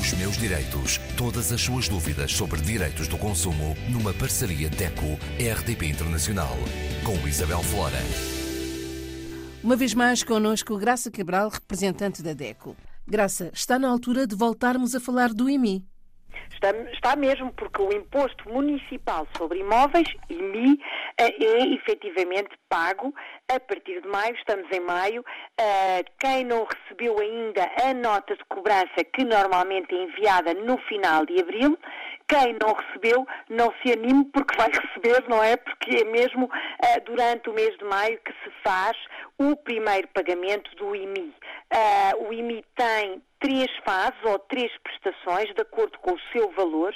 Os meus direitos. Todas as suas dúvidas sobre direitos do consumo numa parceria DECO-RDP Internacional. Com Isabel Flora. Uma vez mais connosco Graça Cabral, representante da DECO. Graça, está na altura de voltarmos a falar do IMI. Está, está, mesmo, porque o Imposto Municipal sobre Imóveis, IMI, é, é efetivamente pago a partir de maio, estamos em maio. Uh, quem não recebeu ainda a nota de cobrança, que normalmente é enviada no final de abril, quem não recebeu, não se anime porque vai receber, não é? Porque é mesmo uh, durante o mês de maio que se faz o primeiro pagamento do IMI. Uh, o IMI tem três fases ou três prestações, de acordo com o seu valor.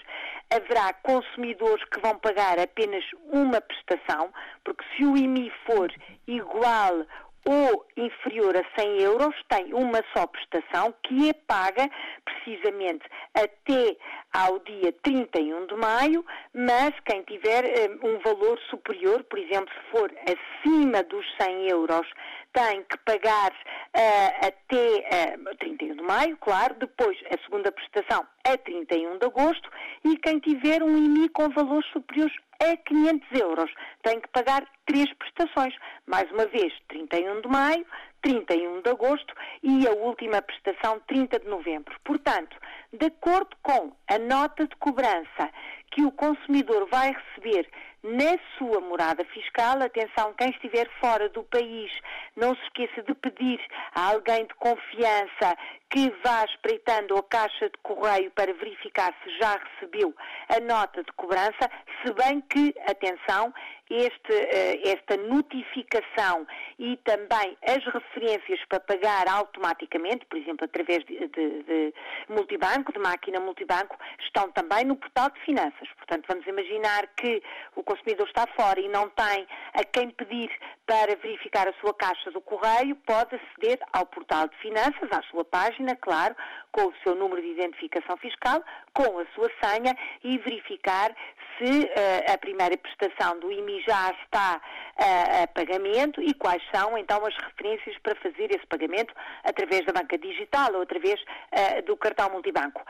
Haverá consumidores que vão pagar apenas uma prestação, porque se o IMI for igual ou inferior a 100 euros, tem uma só prestação que é paga precisamente até ao dia 31 de maio, mas quem tiver um, um valor superior, por exemplo, se for acima dos 100 euros, tem que pagar uh, até uh, 31 de maio, claro, depois a segunda prestação a 31 de agosto e quem tiver um IMI com valores superiores a 500 euros tem que pagar três prestações. Mais uma vez, 31 de maio, 31 de agosto e a última prestação 30 de novembro. Portanto, de acordo com a nota de cobrança que o consumidor vai receber na sua morada fiscal, atenção, quem estiver fora do país, não se esqueça de pedir a alguém de confiança que vá espreitando a caixa de correio para verificar se já recebeu a nota de cobrança, se bem que, atenção, este, eh, esta notificação e também as referências para pagar automaticamente, por exemplo, através de, de, de multibanco, de máquina multibanco, estão também no portal de finanças. Portanto, vamos imaginar que o consumidor está fora e não tem a quem pedir para verificar a sua caixa do correio, pode aceder ao portal de finanças, à sua página, claro, com o seu número de identificação fiscal, com a sua senha e verificar se uh, a primeira prestação do IMI já está uh, a pagamento e quais são então as referências para fazer esse pagamento através da banca digital ou através uh, do cartão multibanco.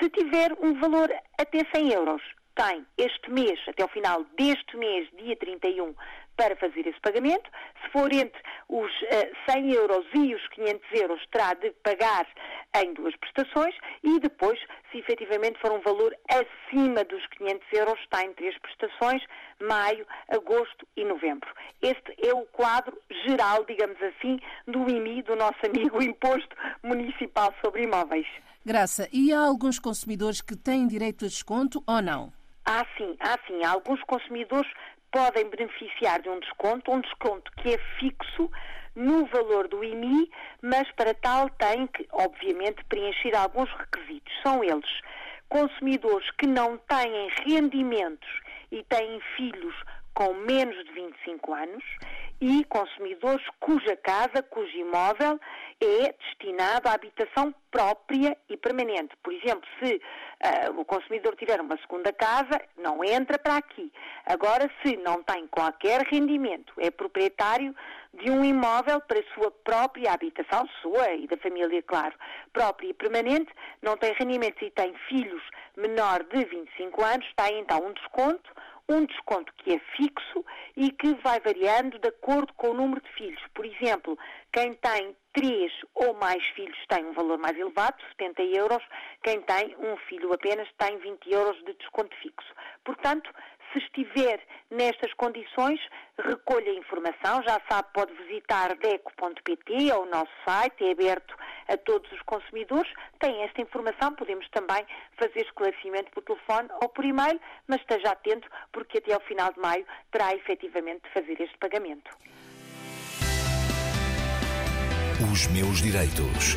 Se tiver um valor até 100 euros, tem este mês, até o final deste mês, dia 31, para fazer esse pagamento. Se for entre os uh, 100 euros e os 500 euros, terá de pagar em duas prestações e depois, se efetivamente for um valor acima dos 500 euros, está em três prestações, maio, agosto e novembro. Este é o quadro geral, digamos assim, do IMI, do nosso amigo Imposto Municipal sobre Imóveis. Graça, e há alguns consumidores que têm direito a desconto ou não? Há sim, há sim. Há alguns consumidores podem beneficiar de um desconto, um desconto que é fixo no valor do IMI, mas para tal tem que, obviamente, preencher alguns requisitos. São eles consumidores que não têm rendimentos e têm filhos com menos de 25 anos e consumidores cuja casa, cujo imóvel é destinado à habitação própria e permanente. Por exemplo, se uh, o consumidor tiver uma segunda casa, não entra para aqui. Agora, se não tem qualquer rendimento, é proprietário de um imóvel para sua própria habitação, sua e da família, claro, própria e permanente, não tem rendimento e tem filhos menor de 25 anos, tem então um desconto um desconto que é fixo e que vai variando de acordo com o número de filhos. Por exemplo, quem tem três ou mais filhos tem um valor mais elevado, 70 euros. Quem tem um filho apenas tem 20 euros de desconto fixo. Portanto, se estiver nestas condições, recolha informação, já sabe, pode visitar deco.pt, é o nosso site, é aberto a todos os consumidores. Tem esta informação, podemos também fazer esclarecimento por telefone ou por e-mail, mas esteja atento porque até ao final de maio terá efetivamente de fazer este pagamento. Os meus direitos.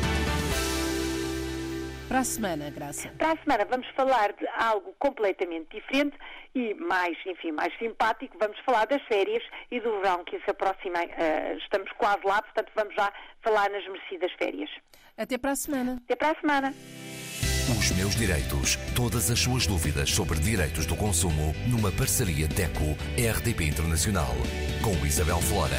Para a semana, Graça. Para a semana vamos falar de algo completamente diferente e mais, enfim, mais simpático. Vamos falar das férias e do verão que se aproxima. Uh, estamos quase lá, portanto vamos já falar nas merecidas férias. Até para a semana. Até para a semana. Os meus direitos. Todas as suas dúvidas sobre direitos do consumo numa parceria DECO-RDP Internacional com Isabel Flora.